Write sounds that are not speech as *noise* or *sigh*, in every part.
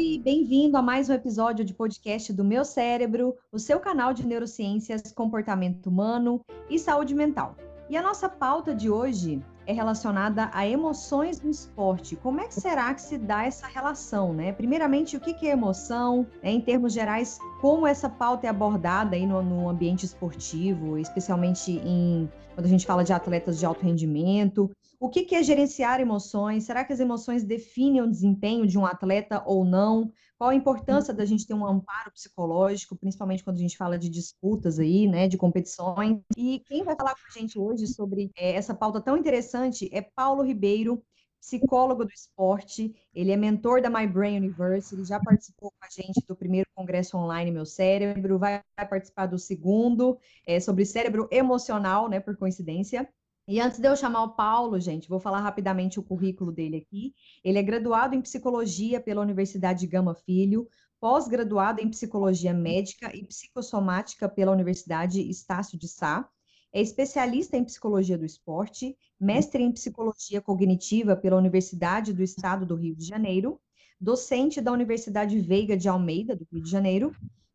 Oi, bem-vindo a mais um episódio de podcast do Meu Cérebro, o seu canal de neurociências, comportamento humano e saúde mental. E a nossa pauta de hoje é relacionada a emoções no esporte. Como é que será que se dá essa relação, né? Primeiramente, o que é emoção? Né? Em termos gerais, como essa pauta é abordada aí no, no ambiente esportivo, especialmente em quando a gente fala de atletas de alto rendimento? O que é gerenciar emoções? Será que as emoções definem o desempenho de um atleta ou não? Qual a importância da gente ter um amparo psicológico, principalmente quando a gente fala de disputas aí, né, de competições? E quem vai falar com a gente hoje sobre é, essa pauta tão interessante é Paulo Ribeiro, psicólogo do esporte. Ele é mentor da My Brain University, já participou com a gente do primeiro congresso online Meu Cérebro, vai participar do segundo, é, sobre cérebro emocional, né, por coincidência. E antes de eu chamar o Paulo, gente, vou falar rapidamente o currículo dele aqui. Ele é graduado em psicologia pela Universidade Gama Filho, pós-graduado em psicologia médica e psicossomática pela Universidade Estácio de Sá, é especialista em psicologia do esporte, mestre em psicologia cognitiva pela Universidade do Estado do Rio de Janeiro, docente da Universidade Veiga de Almeida, do Rio de Janeiro,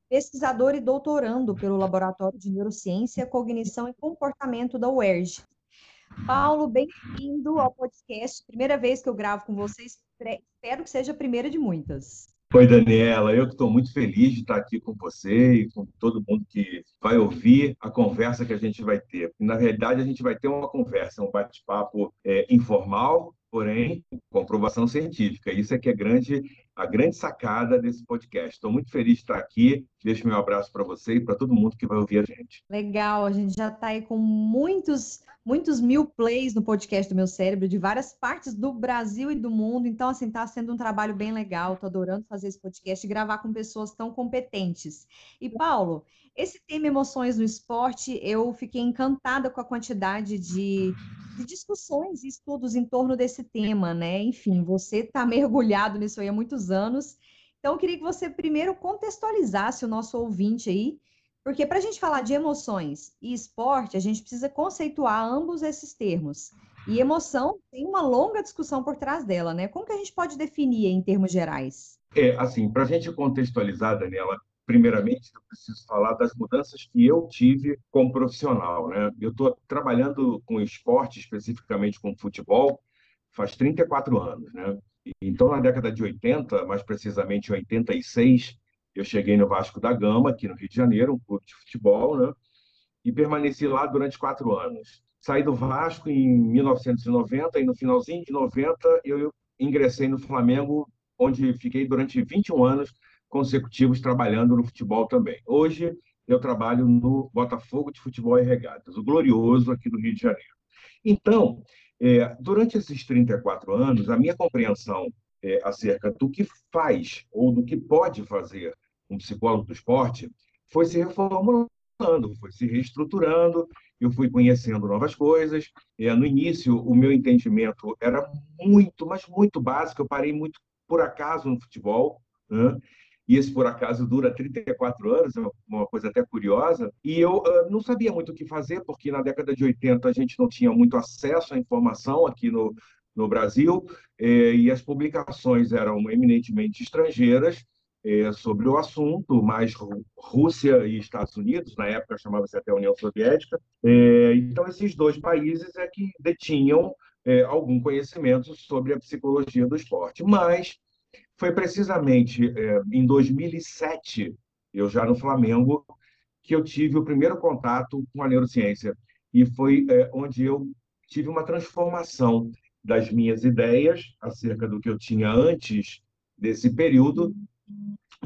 pesquisador e doutorando pelo Laboratório de Neurociência, Cognição e Comportamento da UERJ, Paulo, bem-vindo ao podcast. Primeira vez que eu gravo com vocês, espero que seja a primeira de muitas. Oi, Daniela. Eu estou muito feliz de estar aqui com você e com todo mundo que vai ouvir a conversa que a gente vai ter. Na realidade, a gente vai ter uma conversa, um bate-papo é, informal, porém com comprovação científica. Isso é que é grande, a grande sacada desse podcast. Estou muito feliz de estar aqui. Deixo meu abraço para você e para todo mundo que vai ouvir a gente. Legal, a gente já está aí com muitos muitos mil plays no podcast do meu cérebro, de várias partes do Brasil e do mundo. Então, assim, está sendo um trabalho bem legal. Estou adorando fazer esse podcast e gravar com pessoas tão competentes. E, Paulo, esse tema emoções no esporte, eu fiquei encantada com a quantidade de, de discussões e estudos em torno desse tema, né? Enfim, você está mergulhado nisso aí há muitos anos. Então, eu queria que você primeiro contextualizasse o nosso ouvinte aí porque para a gente falar de emoções e esporte, a gente precisa conceituar ambos esses termos. E emoção tem uma longa discussão por trás dela, né? Como que a gente pode definir em termos gerais? É, assim, para a gente contextualizar, Daniela, primeiramente eu preciso falar das mudanças que eu tive como profissional, né? Eu estou trabalhando com esporte, especificamente com futebol, faz 34 anos, né? Então, na década de 80, mais precisamente em 86, eu cheguei no Vasco da Gama, aqui no Rio de Janeiro, um clube de futebol, né? E permaneci lá durante quatro anos. Saí do Vasco em 1990 e no finalzinho de 90 eu ingressei no Flamengo, onde fiquei durante 21 anos consecutivos trabalhando no futebol também. Hoje eu trabalho no Botafogo de Futebol e Regatas, o glorioso aqui do Rio de Janeiro. Então, é, durante esses 34 anos, a minha compreensão é, acerca do que faz ou do que pode fazer um psicólogo do esporte, foi se reformulando, foi se reestruturando, eu fui conhecendo novas coisas. É, no início, o meu entendimento era muito, mas muito básico, eu parei muito por acaso no futebol, né? E esse por acaso dura 34 anos, é uma coisa até curiosa, e eu uh, não sabia muito o que fazer, porque na década de 80 a gente não tinha muito acesso à informação aqui no, no Brasil, eh, e as publicações eram eminentemente estrangeiras, é, sobre o assunto, mais Rússia e Estados Unidos, na época chamava-se até União Soviética. É, então, esses dois países é que detinham é, algum conhecimento sobre a psicologia do esporte. Mas foi precisamente é, em 2007, eu já no Flamengo, que eu tive o primeiro contato com a neurociência. E foi é, onde eu tive uma transformação das minhas ideias acerca do que eu tinha antes desse período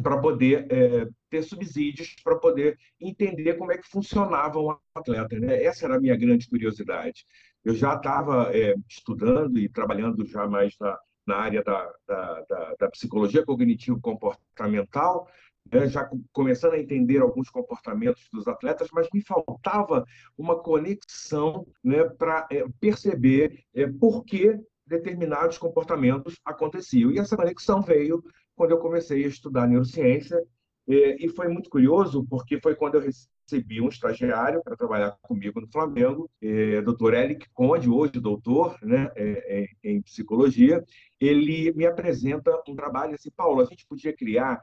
para poder é, ter subsídios, para poder entender como é que funcionava um atleta. Né? Essa era a minha grande curiosidade. Eu já estava é, estudando e trabalhando já mais na, na área da, da, da, da psicologia cognitivo-comportamental, né? já começando a entender alguns comportamentos dos atletas, mas me faltava uma conexão né, para é, perceber é, por que determinados comportamentos aconteciam. E essa conexão veio quando eu comecei a estudar neurociência. E foi muito curioso, porque foi quando eu recebi um estagiário para trabalhar comigo no Flamengo, é, Dr. Eric Conde, hoje doutor né, é, é, em psicologia. Ele me apresenta um trabalho assim, Paulo, a gente podia criar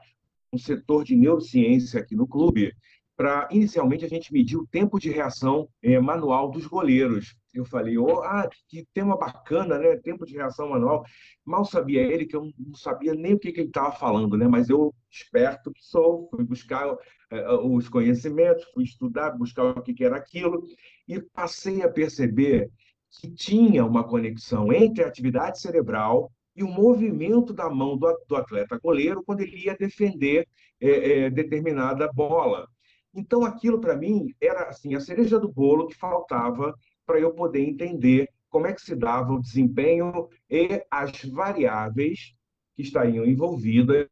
um setor de neurociência aqui no clube para inicialmente a gente medir o tempo de reação é, manual dos goleiros. Eu falei, oh, ah, que tema bacana, né? Tempo de reação manual. Mal sabia ele que eu não sabia nem o que, que ele estava falando, né? Mas eu, esperto que sou, fui buscar os conhecimentos, fui estudar, buscar o que, que era aquilo, e passei a perceber que tinha uma conexão entre a atividade cerebral e o movimento da mão do, atleta goleiro quando ele ia defender é, é, determinada bola. Então, aquilo para mim era assim a cereja do bolo que faltava para eu poder entender como é que se dava o desempenho e as variáveis que estariam envolvidas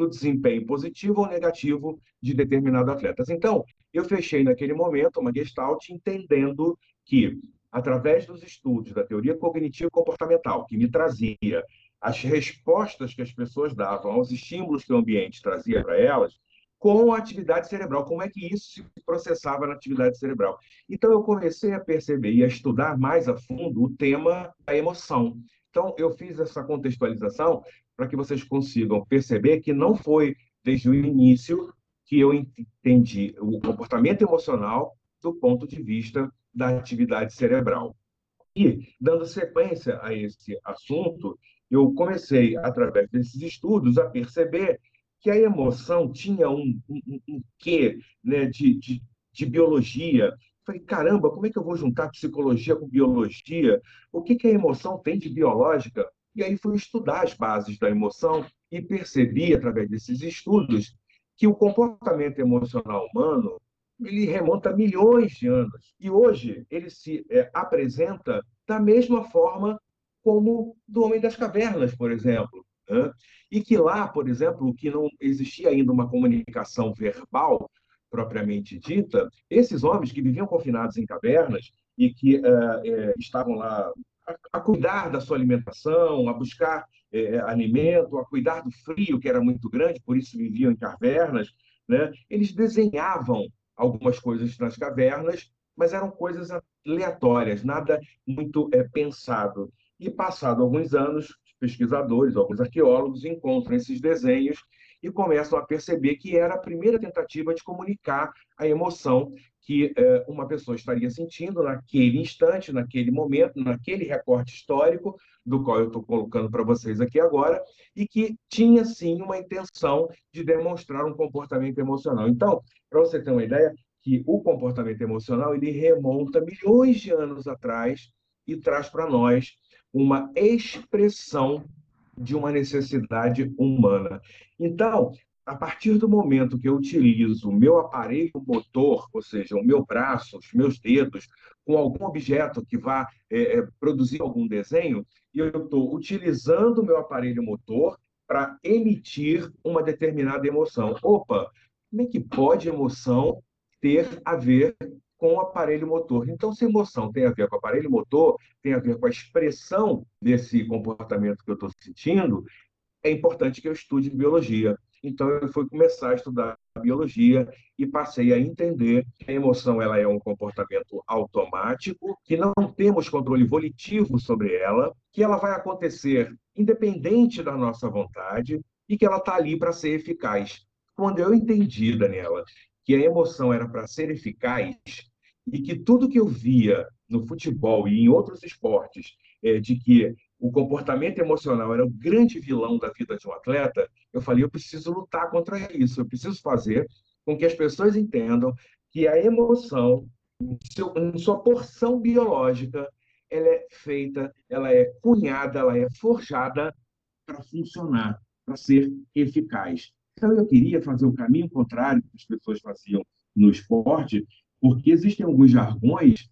no desempenho positivo ou negativo de determinados atletas. Então, eu fechei naquele momento uma gestalt entendendo que, através dos estudos da teoria cognitiva comportamental, que me trazia as respostas que as pessoas davam aos estímulos que o ambiente trazia para elas, com a atividade cerebral, como é que isso se processava na atividade cerebral. Então, eu comecei a perceber e a estudar mais a fundo o tema da emoção. Então, eu fiz essa contextualização para que vocês consigam perceber que não foi desde o início que eu entendi o comportamento emocional do ponto de vista da atividade cerebral. E, dando sequência a esse assunto, eu comecei, através desses estudos, a perceber que a emoção tinha um, um, um quê né, de, de, de biologia. Falei, caramba, como é que eu vou juntar psicologia com biologia? O que, que a emoção tem de biológica? E aí fui estudar as bases da emoção e percebi, através desses estudos, que o comportamento emocional humano ele remonta a milhões de anos. E hoje ele se é, apresenta da mesma forma como do Homem das Cavernas, por exemplo. Né? E que lá, por exemplo, que não existia ainda uma comunicação verbal propriamente dita, esses homens que viviam confinados em cavernas e que uh, uh, estavam lá a, cuidar da sua alimentação, a buscar uh, alimento, a cuidar do frio, que era muito grande, por isso viviam em cavernas, né? eles desenhavam algumas coisas nas cavernas, mas eram coisas aleatórias, nada muito pensado. E passado alguns anos, pesquisadores, alguns arqueólogos encontram esses desenhos e começam a perceber que era a primeira tentativa de comunicar a emoção que eh, uma pessoa estaria sentindo naquele instante, naquele momento, naquele recorte histórico, do qual eu estou colocando para vocês aqui agora, e que tinha sim uma intenção de demonstrar um comportamento emocional. Então, para você ter uma ideia, que o comportamento emocional ele remonta milhões de anos atrás e traz para nós uma expressão de uma necessidade humana. Então, a partir do momento que eu utilizo o meu aparelho motor, ou seja, o meu braço, os meus dedos, com algum objeto que vá é, é produzir algum desenho, eu estou utilizando o meu aparelho motor para emitir uma determinada emoção. Opa, como é que pode emoção ter a ver com o aparelho motor. Então, se emoção tem a ver com o aparelho motor, tem a ver com a expressão desse comportamento que eu estou sentindo, é importante que eu estude biologia. Então, eu fui começar a estudar biologia e passei a entender que a emoção ela é um comportamento automático, que não temos controle volitivo sobre ela, que ela vai acontecer independente da nossa vontade e que ela está ali para ser eficaz. Quando eu entendi, Daniela, que a emoção era para ser eficaz, e que tudo que eu via no futebol e em outros esportes, é, de que o comportamento emocional era o grande vilão da vida de um atleta, eu falei, eu preciso lutar contra isso, eu preciso fazer com que as pessoas entendam que a emoção, em, sua porção biológica, ela é feita, ela é cunhada, ela é forjada para funcionar, para ser eficaz. Então, eu queria fazer o caminho contrário que as pessoas faziam no esporte, porque existem alguns jargões,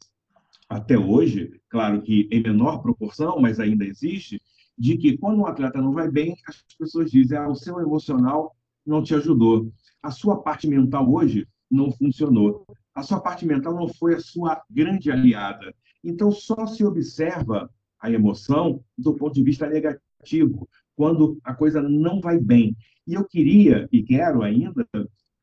até hoje, claro que em menor proporção, mas ainda existe, de que quando um atleta não vai bem, as pessoas dizem ah, o seu emocional não te ajudou. A sua parte mental hoje não funcionou. A sua parte mental não foi a sua grande aliada. Então, só se observa a emoção do ponto de vista negativo, quando a coisa não vai bem. E eu queria, e quero ainda,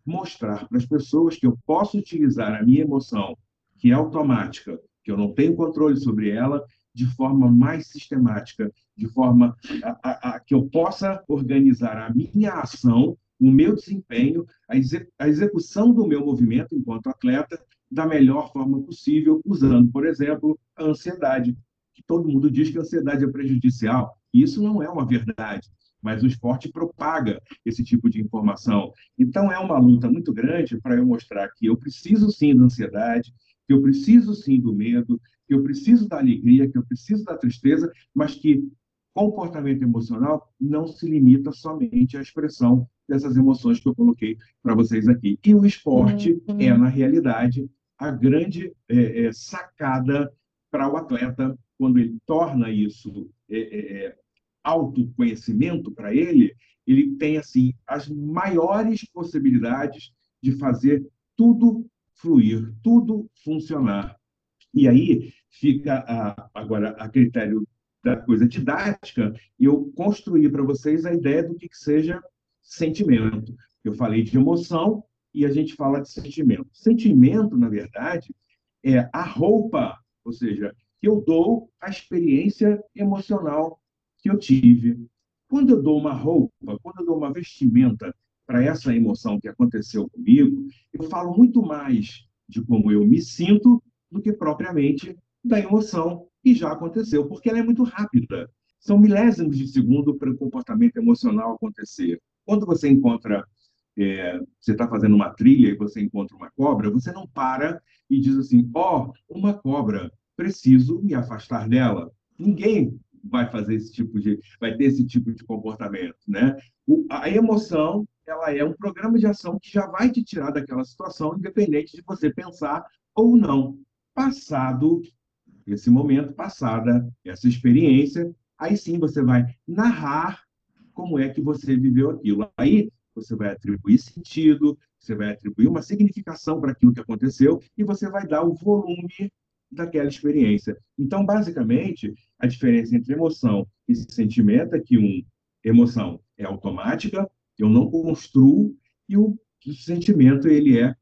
mostrar para as pessoas que eu posso utilizar a minha emoção, que é automática, que eu não tenho controle sobre ela, de forma mais sistemática, de forma a, a, a que eu possa organizar a minha ação, o meu desempenho, a, a execução do meu movimento enquanto atleta da melhor forma possível, usando, por exemplo, a ansiedade. Que todo mundo diz que a ansiedade é prejudicial. Isso não é uma verdade mas o esporte propaga esse tipo de informação. Então, é uma luta muito grande para eu mostrar que eu preciso sim da ansiedade, que eu preciso sim do medo, que eu preciso da alegria, que eu preciso da tristeza, mas que comportamento emocional não se limita somente à expressão dessas emoções que eu coloquei para vocês aqui. E o esporte uhum. é, na realidade, a grande é, é, sacada para o atleta quando ele torna isso é, é, é autoconhecimento para ele, ele tem assim as maiores possibilidades de fazer tudo fluir, tudo funcionar. E aí fica a, agora a critério da coisa didática, eu construir para vocês a ideia do que, que seja sentimento. Eu falei de emoção e a gente fala de sentimento. Sentimento, na verdade, é a roupa, ou seja, que eu dou a experiência emocional que eu tive. Quando eu dou uma roupa, quando eu dou uma vestimenta para essa emoção que aconteceu comigo, eu falo muito mais de como eu me sinto do que propriamente da emoção que já aconteceu, porque ela é muito rápida. São milésimos de segundo para o comportamento emocional acontecer. Quando você encontra, é, você está fazendo uma trilha e você encontra uma cobra, você não para e diz assim: ó, oh, uma cobra, preciso me afastar dela. Ninguém vai fazer esse tipo de, vai ter esse tipo de comportamento, né? O, a emoção, ela é um programa de ação que já vai te tirar daquela situação, independente de você pensar ou não. Passado esse momento, passada essa experiência, aí sim você vai narrar como é que você viveu aquilo. Aí você vai atribuir sentido, você vai atribuir uma significação para aquilo que aconteceu e você vai dar o volume daquela experiência. Então, basicamente, a diferença entre emoção e sentimento é que um emoção é automática, eu não construo, e o sentimento ele é,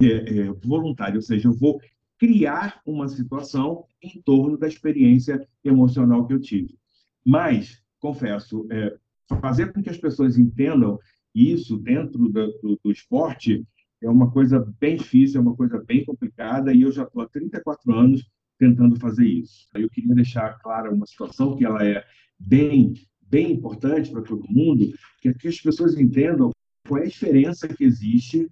é, é voluntário, ou seja, eu vou criar uma situação em torno da experiência emocional que eu tive. Mas, confesso, é, fazer com que as pessoas entendam isso dentro do, do, do esporte é uma coisa bem difícil, é uma coisa bem complicada, e eu já estou há 34 anos tentando fazer isso. Eu queria deixar clara uma situação que ela é bem, bem importante para todo mundo, que é que as pessoas entendam qual é a diferença que existe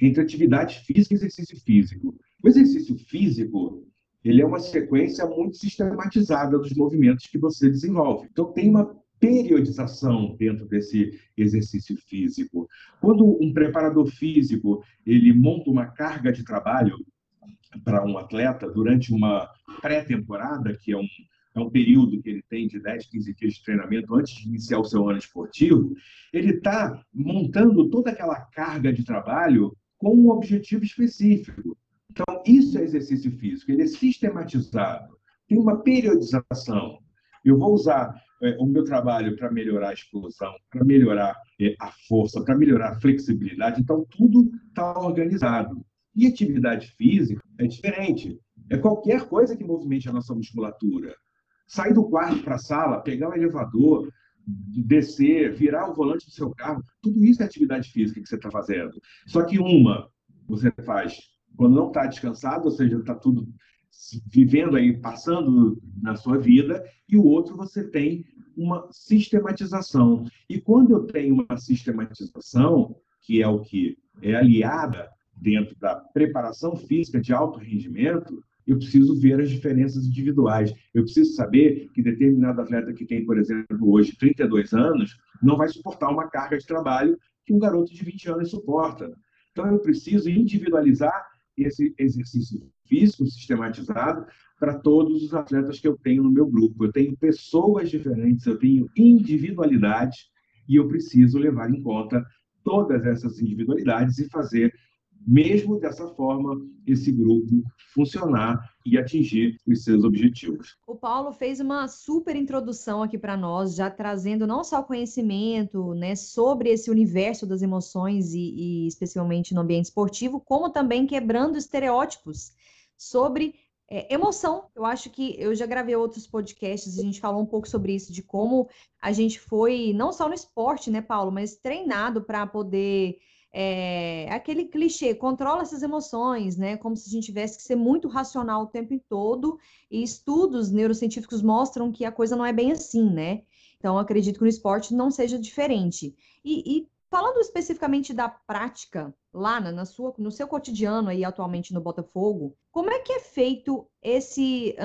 entre atividade física e exercício físico. O exercício físico, ele é uma sequência muito sistematizada dos movimentos que você desenvolve. Então, tem uma periodização dentro desse exercício físico. Quando um preparador físico ele monta uma carga de trabalho para um atleta durante uma pré-temporada, que é um, é um período que ele tem de 10, 15 dias de treinamento antes de iniciar o seu ano esportivo, ele está montando toda aquela carga de trabalho com um objetivo específico. Então, isso é exercício físico, ele é sistematizado, tem uma periodização. Eu vou usar é, o meu trabalho para melhorar a explosão, para melhorar é, a força, para melhorar a flexibilidade. Então, tudo está organizado. E atividade física é diferente. É qualquer coisa que movimente a nossa musculatura. Sair do quarto para a sala, pegar o elevador, descer, virar o volante do seu carro, tudo isso é atividade física que você está fazendo. Só que uma você faz quando não está descansado, ou seja, está tudo vivendo aí, passando na sua vida, e o outro você tem uma sistematização. E quando eu tenho uma sistematização, que é o que é aliada dentro da preparação física de alto rendimento, eu preciso ver as diferenças individuais. Eu preciso saber que determinado atleta que tem, por exemplo, hoje 32 anos, não vai suportar uma carga de trabalho que um garoto de 20 anos suporta. Então, eu preciso individualizar esse exercício físico sistematizado para todos os atletas que eu tenho no meu grupo. Eu tenho pessoas diferentes, eu tenho individualidades e eu preciso levar em conta todas essas individualidades e fazer mesmo dessa forma, esse grupo funcionar e atingir os seus objetivos. O Paulo fez uma super introdução aqui para nós, já trazendo não só conhecimento né, sobre esse universo das emoções e, e especialmente no ambiente esportivo, como também quebrando estereótipos sobre é, emoção, eu acho que eu já gravei outros podcasts, a gente falou um pouco sobre isso, de como a gente foi, não só no esporte, né, Paulo, mas treinado para poder. É, aquele clichê, controla essas emoções, né? Como se a gente tivesse que ser muito racional o tempo todo, e estudos neurocientíficos mostram que a coisa não é bem assim, né? Então, acredito que no esporte não seja diferente. E, e Falando especificamente da prática, lá na, na, sua, no seu cotidiano aí atualmente no Botafogo, como é que é feito esse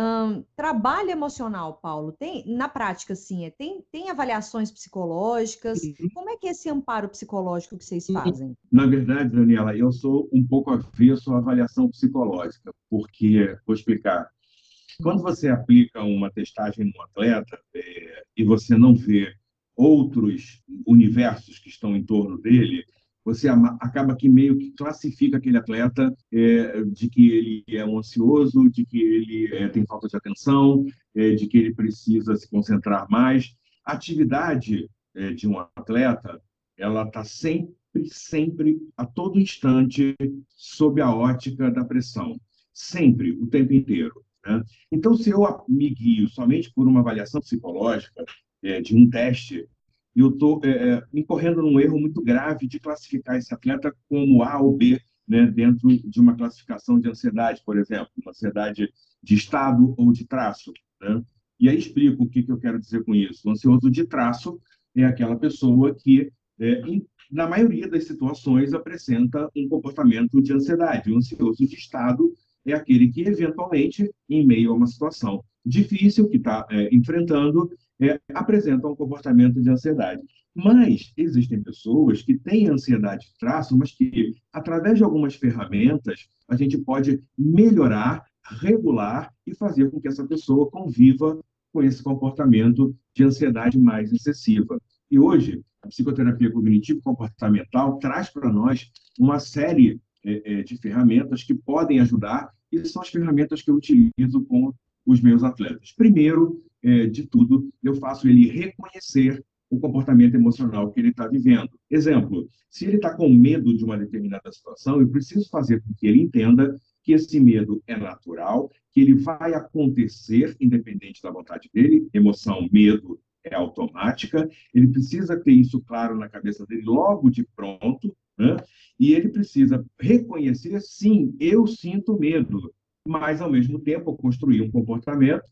trabalho emocional, Paulo? Tem na prática, assim, é, tem, tem avaliações psicológicas? Uhum. Como é que é esse amparo psicológico que vocês fazem? Na verdade, Daniela, eu sou um pouco avesso à avaliação psicológica, porque vou explicar. Quando você aplica uma testagem no atleta é, e você não vê outros universos que estão em torno dele, você acaba que meio que classifica aquele atleta é, de que ele é um ansioso, de que ele é, tem falta de atenção, é, de que ele precisa se concentrar mais. A atividade é, de um atleta, ela está sempre, sempre, a todo instante, sob a ótica da pressão. Sempre, o tempo inteiro. Né? Então, se eu me guio somente por uma avaliação psicológica, é, de um teste, e eu estou é, é, incorrendo num erro muito grave de classificar esse atleta como A ou B, né, dentro de uma classificação de ansiedade, por exemplo, uma ansiedade de estado ou de traço. Né? E aí explico o que, que eu quero dizer com isso. O ansioso de traço é aquela pessoa que, é, em, na maioria das situações, apresenta um comportamento de ansiedade. O ansioso de estado é aquele que, eventualmente, em meio a uma situação difícil que está é, enfrentando, é, apresentam um comportamento de ansiedade. Mas existem pessoas que têm ansiedade de traço, mas que, através de algumas ferramentas, a gente pode melhorar, regular e fazer com que essa pessoa conviva com esse comportamento de ansiedade mais excessiva. E hoje, a psicoterapia cognitivo-comportamental traz para nós uma série é, é, de ferramentas que podem ajudar, e são as ferramentas que eu utilizo com os meus atletas. Primeiro, é, de tudo, eu faço ele reconhecer o comportamento emocional que ele está vivendo. Exemplo, se ele está com medo de uma determinada situação, eu preciso fazer com que ele entenda que esse medo é natural, que ele vai acontecer independente da vontade dele. Emoção, medo é automática. Ele precisa ter isso claro na cabeça dele logo de pronto, né? e ele precisa reconhecer, sim, eu sinto medo, mas ao mesmo tempo construir um comportamento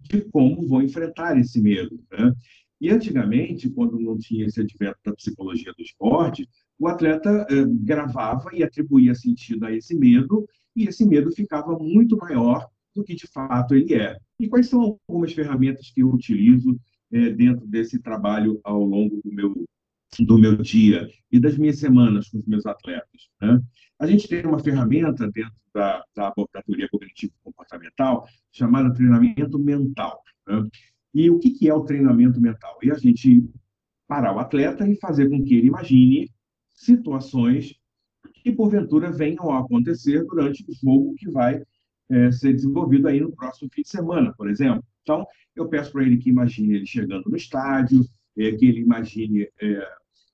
de como vou enfrentar esse medo. Né? E antigamente, quando não tinha esse advento da psicologia do esporte, o atleta eh, gravava e atribuía sentido a esse medo, e esse medo ficava muito maior do que de fato ele é. E quais são algumas ferramentas que eu utilizo eh, dentro desse trabalho ao longo do meu do meu dia e das minhas semanas com os meus atletas. Né? A gente tem uma ferramenta dentro da, da abordadoria cognitivo-comportamental chamada treinamento mental. Né? E o que, que é o treinamento mental? É a gente parar o atleta e fazer com que ele imagine situações que, porventura, venham a acontecer durante o jogo que vai é, ser desenvolvido aí no próximo fim de semana, por exemplo. Então, eu peço para ele que imagine ele chegando no estádio, é, que ele imagine é,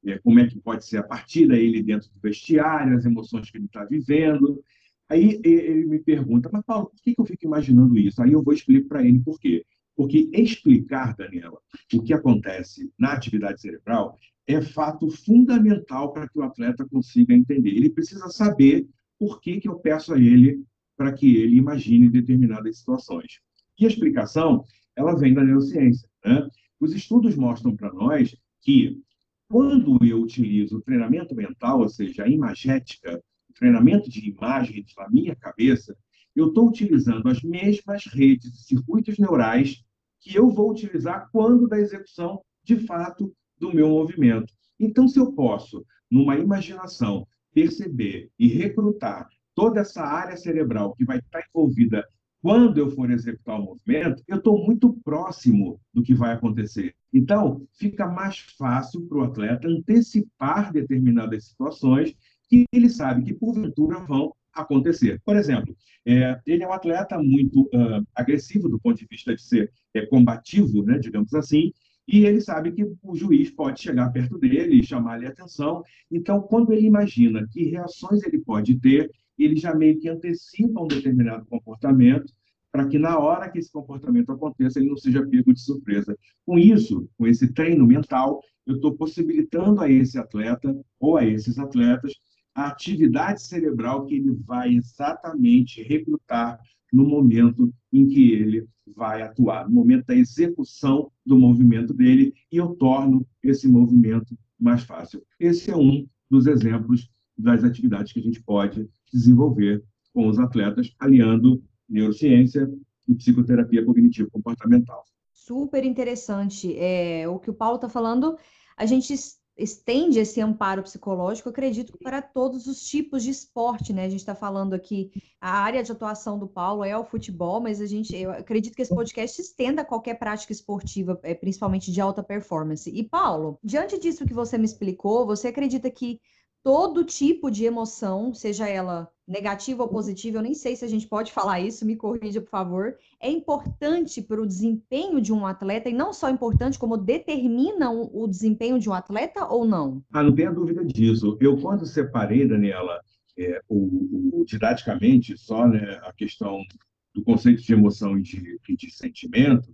é, como é que pode ser a partida, ele dentro do vestiário, as emoções que ele está vivendo. Aí ele me pergunta, mas Paulo, por que eu fico imaginando isso? Aí eu vou explicar para ele por quê. Porque explicar, Daniela, o que acontece na atividade cerebral é fato fundamental para que o atleta consiga entender. Ele precisa saber por que, que eu peço a ele para que ele imagine determinadas situações. E a explicação, ela vem da neurociência. Né? Os estudos mostram para nós que quando eu utilizo o treinamento mental, ou seja, a imagética, o treinamento de imagens na minha cabeça, eu estou utilizando as mesmas redes e circuitos neurais que eu vou utilizar quando da execução, de fato, do meu movimento. Então, se eu posso, numa imaginação, perceber e recrutar toda essa área cerebral que vai estar envolvida quando eu for executar o movimento, eu estou muito próximo do que vai acontecer. Então, fica mais fácil para o atleta antecipar determinadas situações que ele sabe que, porventura, vão acontecer. Por exemplo, é, ele é um atleta muito uh, agressivo do ponto de vista de ser é, combativo, né, digamos assim, e ele sabe que o juiz pode chegar perto dele e chamar-lhe atenção. Então, quando ele imagina que reações ele pode ter, ele já meio que antecipa um determinado comportamento para que na hora que esse comportamento aconteça, ele não seja pego de surpresa. Com isso, com esse treino mental, eu estou possibilitando a esse atleta ou a esses atletas a atividade cerebral que ele vai exatamente recrutar no momento em que ele vai atuar, no momento da execução do movimento dele, e eu torno esse movimento mais fácil. Esse é um dos exemplos das atividades que a gente pode desenvolver com os atletas, aliando neurociência e psicoterapia cognitivo-comportamental. Super interessante. É, o que o Paulo está falando, a gente estende esse amparo psicológico, acredito, para todos os tipos de esporte, né? A gente está falando aqui, a área de atuação do Paulo é o futebol, mas a gente, eu acredito que esse podcast estenda a qualquer prática esportiva, é, principalmente de alta performance. E, Paulo, diante disso que você me explicou, você acredita que todo tipo de emoção, seja ela negativa ou positiva, eu nem sei se a gente pode falar isso, me corrija, por favor, é importante para o desempenho de um atleta, e não só importante, como determina o desempenho de um atleta ou não? Ah, não tenha dúvida disso. Eu, quando separei, Daniela, é, o, o, didaticamente, só né, a questão do conceito de emoção e de, de sentimento,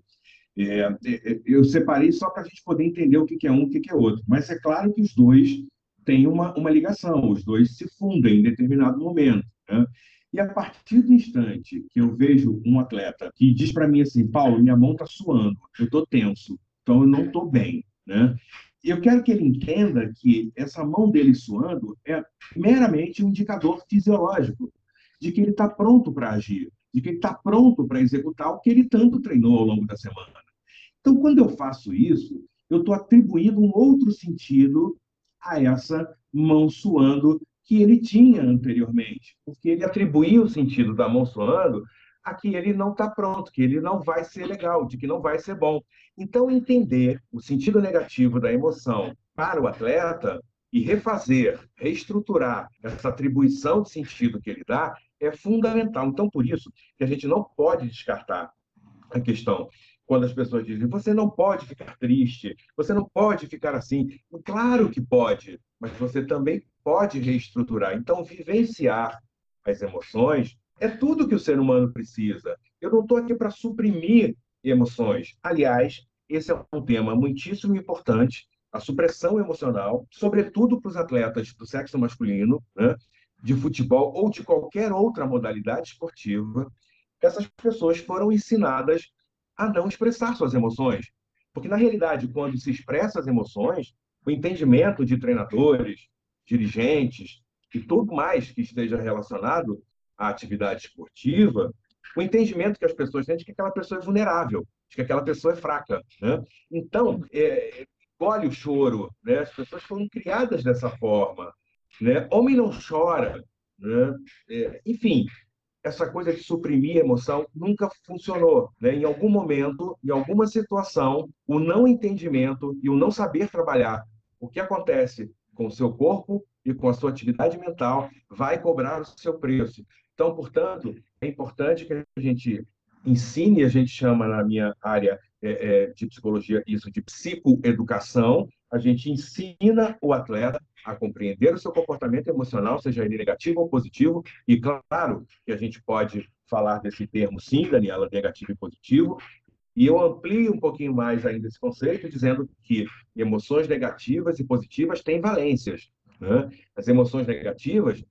é, é, eu separei só para a gente poder entender o que é um e o que é outro. Mas é claro que os dois tem uma, uma ligação, os dois se fundem em determinado momento. Né? E a partir do instante que eu vejo um atleta que diz para mim assim, Paulo, minha mão está suando, eu estou tenso, então eu não estou bem. Né? Eu quero que ele entenda que essa mão dele suando é meramente um indicador fisiológico de que ele está pronto para agir, de que ele está pronto para executar o que ele tanto treinou ao longo da semana. Então, quando eu faço isso, eu estou atribuindo um outro sentido a essa mão suando que ele tinha anteriormente, porque ele atribuía o sentido da mão suando a que ele não está pronto, que ele não vai ser legal, de que não vai ser bom. Então, entender o sentido negativo da emoção para o atleta e refazer, reestruturar essa atribuição de sentido que ele dá é fundamental. Então, por isso que a gente não pode descartar a questão quando as pessoas dizem você não pode ficar triste, você não pode ficar assim. Claro que pode, mas você também pode reestruturar. Então, vivenciar as emoções é tudo que o ser humano precisa. Eu não estou aqui para suprimir emoções. Aliás, esse é um tema muitíssimo importante, a supressão emocional, sobretudo para os atletas do sexo masculino, né, de futebol ou de qualquer outra modalidade esportiva. Essas pessoas foram ensinadas a não expressar suas emoções. Porque, na realidade, quando se expressa as emoções, o entendimento de treinadores, dirigentes e tudo mais que esteja relacionado à atividade esportiva, o entendimento que as pessoas têm de que aquela pessoa é vulnerável, de que aquela pessoa é fraca. Né? Então, é, colhe o choro, né? as pessoas foram criadas dessa forma. Né? Homem não chora. Né? É, enfim, essa coisa de suprimir emoção nunca funcionou. Né? Em algum momento, em alguma situação, o não entendimento e o não saber trabalhar o que acontece com o seu corpo e com a sua atividade mental vai cobrar o seu preço. Então, portanto, é importante que a gente ensine, a gente chama na minha área é, é, de psicologia isso de psicoeducação, a gente ensina o atleta a compreender o seu comportamento emocional, seja ele negativo ou positivo, e claro que a gente pode falar desse termo sim, Daniela, negativo e positivo, e eu amplio um pouquinho mais ainda esse conceito, dizendo que emoções negativas e positivas têm valências. Né? As emoções negativas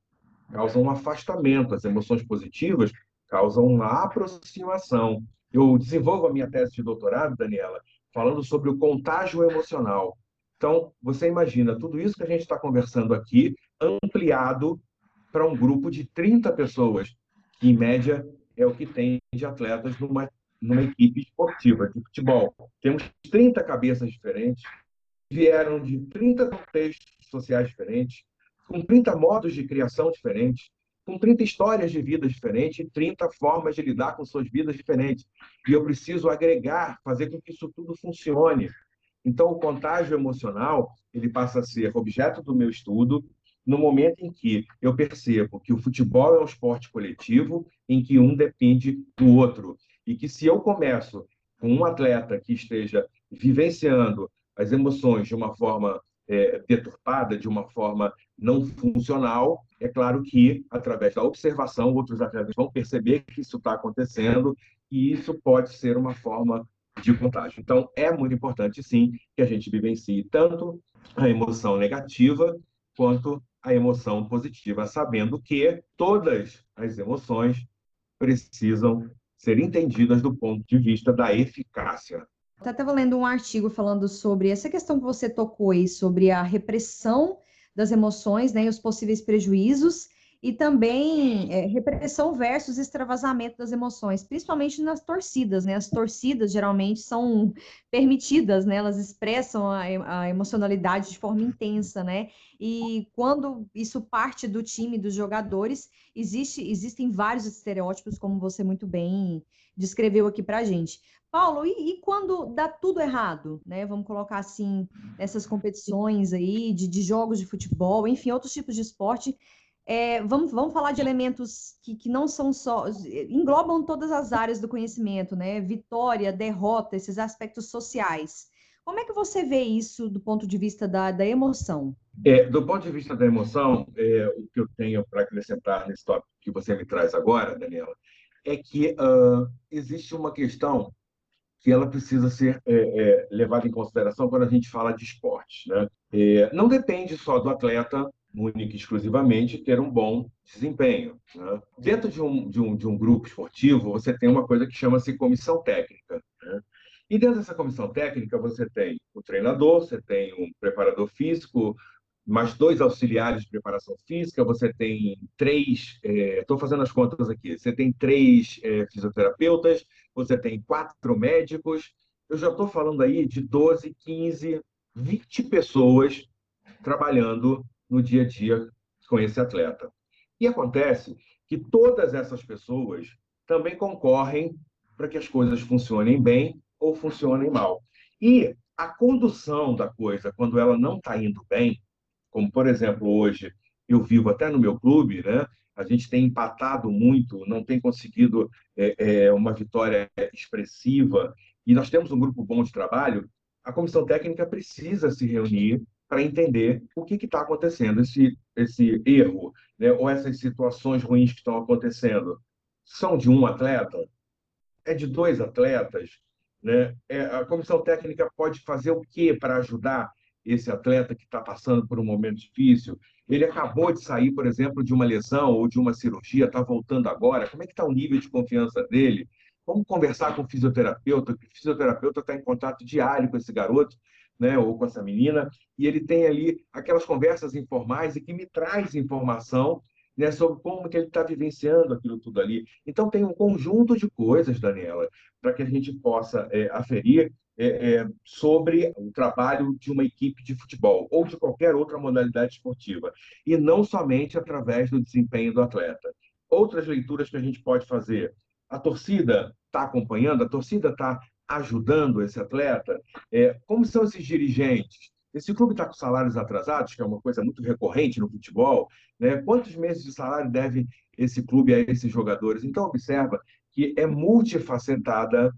causam um afastamento, as emoções positivas causam uma aproximação. Eu desenvolvo a minha tese de doutorado, Daniela, falando sobre o contágio emocional. Então, você imagina tudo isso que a gente está conversando aqui, ampliado para um grupo de 30 pessoas, que em média é o que tem de atletas numa, numa equipe esportiva de futebol. Temos 30 cabeças diferentes, vieram de 30 contextos sociais diferentes, com 30 modos de criação diferentes, com 30 histórias de vida diferentes e 30 formas de lidar com suas vidas diferentes. E eu preciso agregar, fazer com que isso tudo funcione. Então, o contágio emocional ele passa a ser objeto do meu estudo no momento em que eu percebo que o futebol é um esporte coletivo, em que um depende do outro, e que se eu começo com um atleta que esteja vivenciando as emoções de uma forma é, deturpada, de uma forma não funcional, é claro que, através da observação, outros atletas vão perceber que isso está acontecendo e isso pode ser uma forma de contágio. Então, é muito importante, sim, que a gente vivencie tanto a emoção negativa quanto a emoção positiva, sabendo que todas as emoções precisam ser entendidas do ponto de vista da eficácia. Estava lendo um artigo falando sobre essa questão que você tocou aí, sobre a repressão das emoções né, e os possíveis prejuízos, e também é, repressão versus extravasamento das emoções, principalmente nas torcidas, né? As torcidas geralmente são permitidas, né? Elas expressam a, a emocionalidade de forma intensa, né? E quando isso parte do time, dos jogadores, existe, existem vários estereótipos, como você muito bem descreveu aqui para gente. Paulo, e, e, quando dá tudo errado, né? Vamos colocar assim, essas competições aí de, de jogos de futebol, enfim, outros tipos de esporte. É, vamos, vamos falar de elementos que, que não são só. englobam todas as áreas do conhecimento, né? Vitória, derrota, esses aspectos sociais. Como é que você vê isso do ponto de vista da, da emoção? É, do ponto de vista da emoção, é, o que eu tenho para acrescentar nesse tópico que você me traz agora, Daniela, é que uh, existe uma questão que ela precisa ser é, é, levada em consideração quando a gente fala de esportes. Né? É, não depende só do atleta, única e exclusivamente, ter um bom desempenho. Né? Dentro de um, de, um, de um grupo esportivo, você tem uma coisa que chama-se comissão técnica. Né? E dentro dessa comissão técnica, você tem o treinador, você tem um preparador físico, mais dois auxiliares de preparação física, você tem três, estou é, fazendo as contas aqui, você tem três é, fisioterapeutas, você tem quatro médicos, eu já estou falando aí de 12, 15, 20 pessoas trabalhando no dia a dia com esse atleta. E acontece que todas essas pessoas também concorrem para que as coisas funcionem bem ou funcionem mal. E a condução da coisa, quando ela não está indo bem, como por exemplo hoje eu vivo até no meu clube, né? A gente tem empatado muito, não tem conseguido é, é, uma vitória expressiva e nós temos um grupo bom de trabalho. A comissão técnica precisa se reunir para entender o que está acontecendo, esse, esse erro, né? ou essas situações ruins que estão acontecendo. São de um atleta? É de dois atletas? Né? É, a comissão técnica pode fazer o que para ajudar esse atleta que está passando por um momento difícil. Ele acabou de sair, por exemplo, de uma lesão ou de uma cirurgia, está voltando agora. Como é que está o nível de confiança dele? Vamos conversar com o fisioterapeuta, que o fisioterapeuta está em contato diário com esse garoto, né, ou com essa menina, e ele tem ali aquelas conversas informais e que me traz informação né, sobre como que ele está vivenciando aquilo tudo ali. Então, tem um conjunto de coisas, Daniela, para que a gente possa é, aferir é, é, sobre o trabalho de uma equipe de futebol ou de qualquer outra modalidade esportiva, e não somente através do desempenho do atleta. Outras leituras que a gente pode fazer. A torcida está acompanhando, a torcida está ajudando esse atleta. É, como são esses dirigentes? Esse clube está com salários atrasados, que é uma coisa muito recorrente no futebol. Né? Quantos meses de salário deve esse clube a esses jogadores? Então, observa que é multifacetada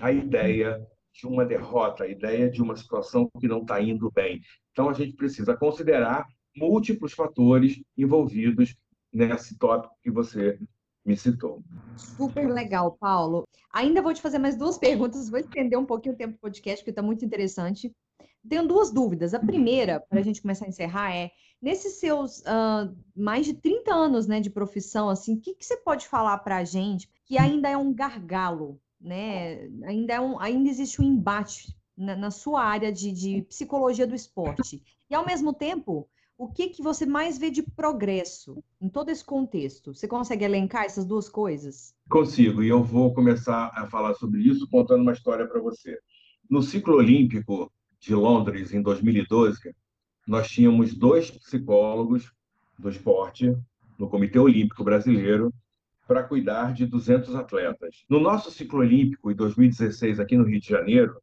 a ideia de uma derrota, a ideia de uma situação que não está indo bem. Então, a gente precisa considerar múltiplos fatores envolvidos nesse tópico que você me citou. Super legal, Paulo. Ainda vou te fazer mais duas *laughs* perguntas, vou estender um pouquinho o tempo do podcast, porque está muito interessante. Tenho duas dúvidas. A primeira, para a gente começar a encerrar, é: nesses seus uh, mais de 30 anos né, de profissão, assim, o que, que você pode falar para a gente que ainda é um gargalo né? Ainda, é um, ainda existe um embate na, na sua área de, de, psicologia do esporte. E, ao mesmo tempo, o que, que você mais vê de progresso em todo esse contexto? Você consegue elencar essas duas coisas? Consigo, e eu vou começar a falar sobre isso contando uma história para você. No ciclo olímpico de Londres, em 2012, nós tínhamos dois psicólogos do esporte no Comitê Olímpico Brasileiro para cuidar de 200 atletas. No nosso ciclo olímpico, em 2016, aqui no Rio de Janeiro,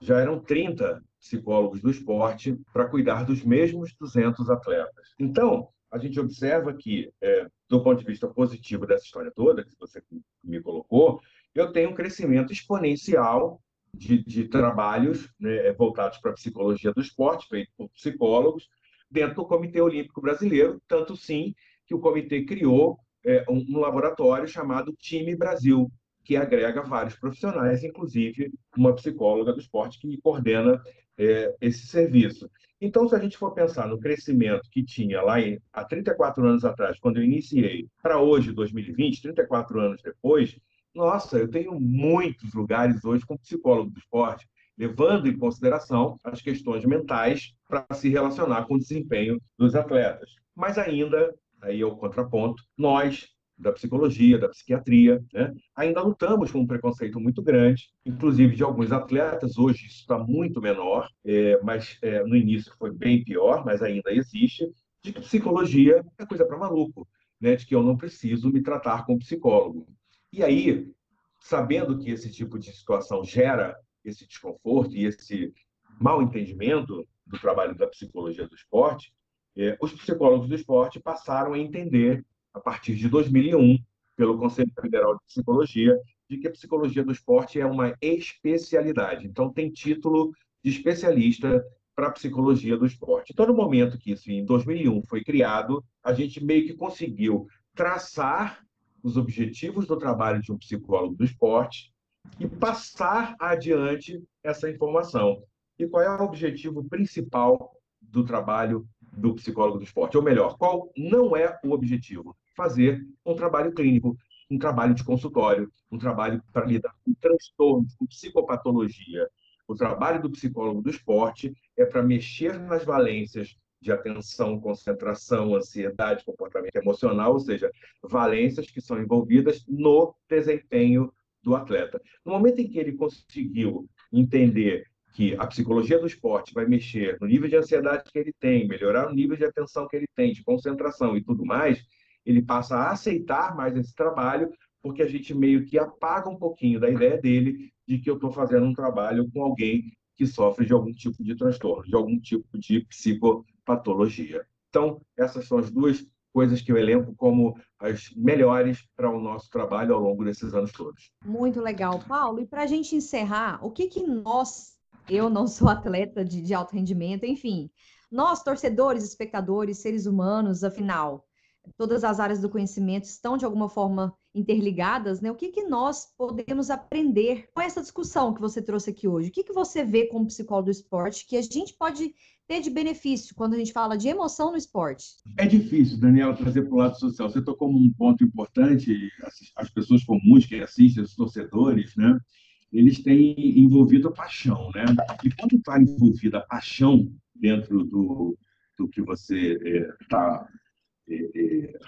já eram 30 psicólogos do esporte para cuidar dos mesmos 200 atletas. Então, a gente observa que, é, do ponto de vista positivo dessa história toda, que você me colocou, eu tenho um crescimento exponencial de, de trabalhos né, voltados para a psicologia do esporte, feito por psicólogos, dentro do Comitê Olímpico Brasileiro, tanto sim que o comitê criou é, um, um laboratório chamado Time Brasil, que agrega vários profissionais, inclusive uma psicóloga do esporte que coordena é, esse serviço. Então, se a gente for pensar no crescimento que tinha lá em, há 34 anos atrás, quando eu iniciei, para hoje, 2020, 34 anos depois, nossa, eu tenho muitos lugares hoje com psicólogo do esporte, levando em consideração as questões mentais para se relacionar com o desempenho dos atletas. Mas ainda, aí é o contraponto, nós, da psicologia, da psiquiatria, né? ainda lutamos com um preconceito muito grande, inclusive de alguns atletas. Hoje isso está muito menor, é, mas é, no início foi bem pior, mas ainda existe, de que psicologia é coisa para maluco, né? de que eu não preciso me tratar com psicólogo. E aí, sabendo que esse tipo de situação gera esse desconforto e esse mal entendimento do trabalho da psicologia do esporte, é, os psicólogos do esporte passaram a entender a partir de 2001, pelo Conselho Federal de Psicologia, de que a psicologia do esporte é uma especialidade. Então, tem título de especialista para a psicologia do esporte. Então, no momento que isso, em 2001, foi criado, a gente meio que conseguiu traçar os objetivos do trabalho de um psicólogo do esporte e passar adiante essa informação. E qual é o objetivo principal do trabalho do psicólogo do esporte? Ou melhor, qual não é o objetivo? Fazer um trabalho clínico, um trabalho de consultório, um trabalho para lidar com transtornos, com psicopatologia. O trabalho do psicólogo do esporte é para mexer nas valências de atenção, concentração, ansiedade, comportamento emocional, ou seja, valências que são envolvidas no desempenho do atleta. No momento em que ele conseguiu entender que a psicologia do esporte vai mexer no nível de ansiedade que ele tem, melhorar o nível de atenção que ele tem, de concentração e tudo mais, ele passa a aceitar mais esse trabalho, porque a gente meio que apaga um pouquinho da ideia dele de que eu estou fazendo um trabalho com alguém que sofre de algum tipo de transtorno, de algum tipo de psicopatologia. Então, essas são as duas coisas que eu elenco como as melhores para o nosso trabalho ao longo desses anos todos. Muito legal, Paulo. E para a gente encerrar, o que, que nós, eu não sou atleta de, de alto rendimento, enfim, nós, torcedores, espectadores, seres humanos, afinal, todas as áreas do conhecimento estão de alguma forma interligadas, né? O que, que nós podemos aprender com essa discussão que você trouxe aqui hoje? O que, que você vê como psicólogo do esporte que a gente pode ter de benefício quando a gente fala de emoção no esporte? É difícil, Daniela, trazer para o lado social. Você tocou um ponto importante, as pessoas comuns que assistem, os torcedores, né? Eles têm envolvido a paixão, né? E quando está envolvida a paixão dentro do, do que você está é, é,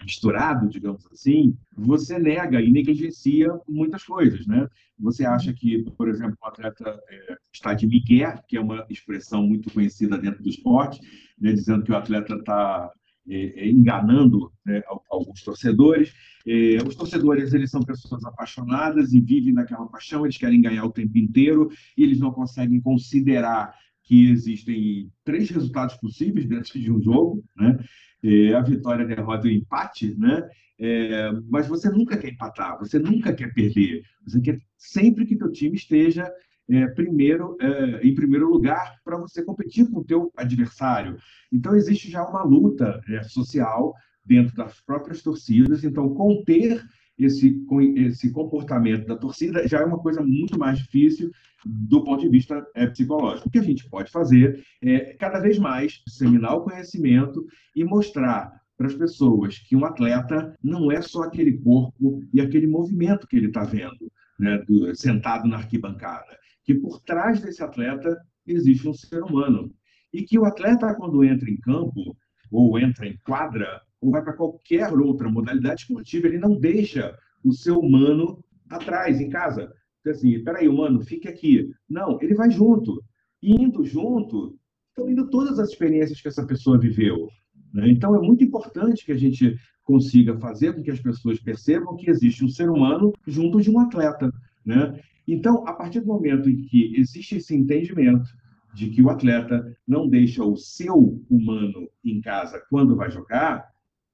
misturado, digamos assim, você nega e negligencia muitas coisas, né? Você acha que, por exemplo, o atleta é, está de migué, que é uma expressão muito conhecida dentro do esporte, né, dizendo que o atleta está é, enganando né, alguns torcedores. Os torcedores eles são pessoas apaixonadas e vivem naquela paixão, eles querem ganhar o tempo inteiro e eles não conseguem considerar que existem três resultados possíveis dentro de um jogo, né? É, a vitória, a derrota e o empate, né? É, mas você nunca quer empatar, você nunca quer perder. Você quer sempre que teu time esteja é, primeiro, é, em primeiro lugar para você competir com o teu adversário. Então existe já uma luta é, social dentro das próprias torcidas. Então conter esse, esse comportamento da torcida já é uma coisa muito mais difícil do ponto de vista é, psicológico. O que a gente pode fazer é, cada vez mais, disseminar o conhecimento e mostrar para as pessoas que um atleta não é só aquele corpo e aquele movimento que ele está vendo, né, do, sentado na arquibancada, que por trás desse atleta existe um ser humano. E que o atleta, quando entra em campo, ou entra em quadra, ou vai para qualquer outra modalidade esportiva, ele não deixa o seu humano atrás, em casa. Então, assim, peraí, humano, fique aqui. Não, ele vai junto. Indo junto, estão indo todas as experiências que essa pessoa viveu. Né? Então, é muito importante que a gente consiga fazer com que as pessoas percebam que existe um ser humano junto de um atleta. Né? Então, a partir do momento em que existe esse entendimento de que o atleta não deixa o seu humano em casa quando vai jogar,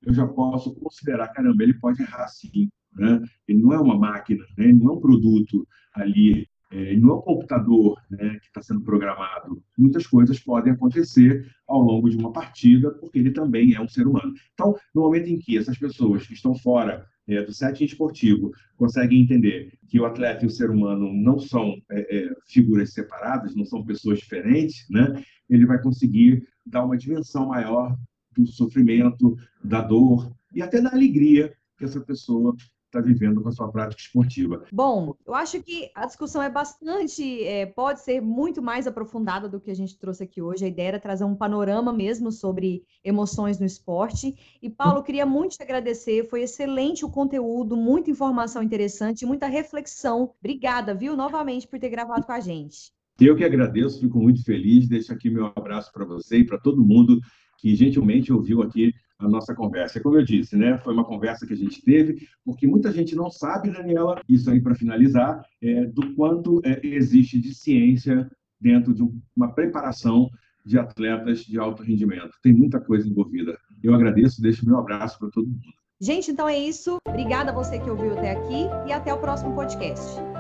eu já posso considerar, caramba, ele pode errar sim. Né? Ele não é uma máquina, né? ele não é um produto ali, é, ele não é um computador né, que está sendo programado. Muitas coisas podem acontecer ao longo de uma partida, porque ele também é um ser humano. Então, no momento em que essas pessoas que estão fora é, do setting esportivo conseguem entender que o atleta e o ser humano não são é, é, figuras separadas, não são pessoas diferentes, né? ele vai conseguir dar uma dimensão maior do sofrimento, da dor e até da alegria que essa pessoa está vivendo com a sua prática esportiva. Bom, eu acho que a discussão é bastante, é, pode ser muito mais aprofundada do que a gente trouxe aqui hoje. A ideia era trazer um panorama mesmo sobre emoções no esporte. E, Paulo, queria muito te agradecer, foi excelente o conteúdo, muita informação interessante, muita reflexão. Obrigada, viu, novamente, por ter gravado com a gente. Eu que agradeço, fico muito feliz. Deixo aqui meu abraço para você e para todo mundo que gentilmente ouviu aqui a nossa conversa. Como eu disse, né, foi uma conversa que a gente teve, porque muita gente não sabe, Daniela, isso aí para finalizar, é, do quanto é, existe de ciência dentro de uma preparação de atletas de alto rendimento. Tem muita coisa envolvida. Eu agradeço, deixo meu abraço para todo mundo. Gente, então é isso. Obrigada a você que ouviu até aqui e até o próximo podcast.